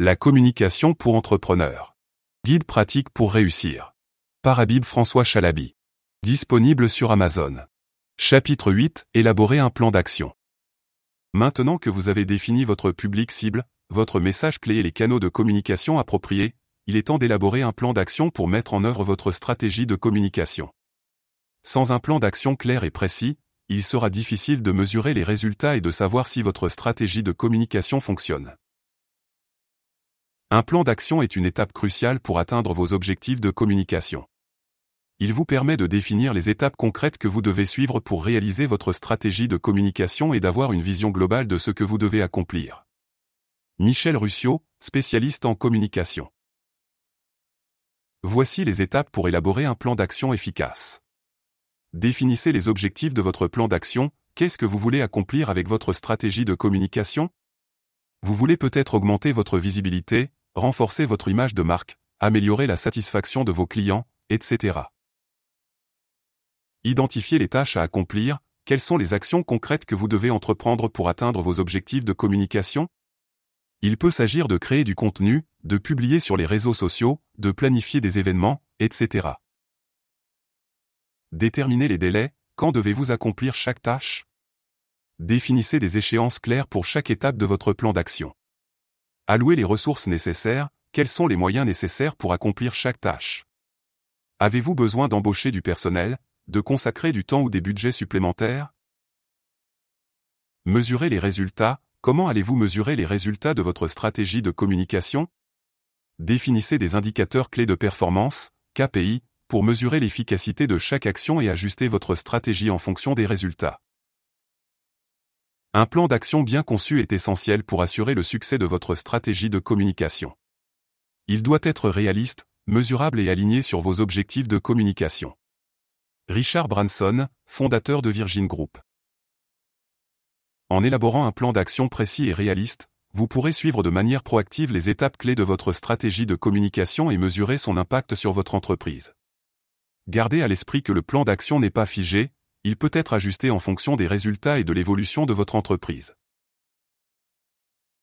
La communication pour entrepreneurs. Guide pratique pour réussir. Par Habib François Chalabi. Disponible sur Amazon. Chapitre 8. Élaborer un plan d'action. Maintenant que vous avez défini votre public cible, votre message clé et les canaux de communication appropriés, il est temps d'élaborer un plan d'action pour mettre en œuvre votre stratégie de communication. Sans un plan d'action clair et précis, il sera difficile de mesurer les résultats et de savoir si votre stratégie de communication fonctionne. Un plan d'action est une étape cruciale pour atteindre vos objectifs de communication. Il vous permet de définir les étapes concrètes que vous devez suivre pour réaliser votre stratégie de communication et d'avoir une vision globale de ce que vous devez accomplir. Michel Ruscio, spécialiste en communication. Voici les étapes pour élaborer un plan d'action efficace. Définissez les objectifs de votre plan d'action, qu'est-ce que vous voulez accomplir avec votre stratégie de communication? Vous voulez peut-être augmenter votre visibilité, renforcer votre image de marque, améliorer la satisfaction de vos clients, etc. Identifiez les tâches à accomplir, quelles sont les actions concrètes que vous devez entreprendre pour atteindre vos objectifs de communication? Il peut s'agir de créer du contenu, de publier sur les réseaux sociaux, de planifier des événements, etc. Déterminez les délais, quand devez-vous accomplir chaque tâche? Définissez des échéances claires pour chaque étape de votre plan d'action. Allouez les ressources nécessaires, quels sont les moyens nécessaires pour accomplir chaque tâche? Avez-vous besoin d'embaucher du personnel, de consacrer du temps ou des budgets supplémentaires? Mesurez les résultats, comment allez-vous mesurer les résultats de votre stratégie de communication? Définissez des indicateurs clés de performance, KPI, pour mesurer l'efficacité de chaque action et ajuster votre stratégie en fonction des résultats. Un plan d'action bien conçu est essentiel pour assurer le succès de votre stratégie de communication. Il doit être réaliste, mesurable et aligné sur vos objectifs de communication. Richard Branson, fondateur de Virgin Group. En élaborant un plan d'action précis et réaliste, vous pourrez suivre de manière proactive les étapes clés de votre stratégie de communication et mesurer son impact sur votre entreprise. Gardez à l'esprit que le plan d'action n'est pas figé, il peut être ajusté en fonction des résultats et de l'évolution de votre entreprise.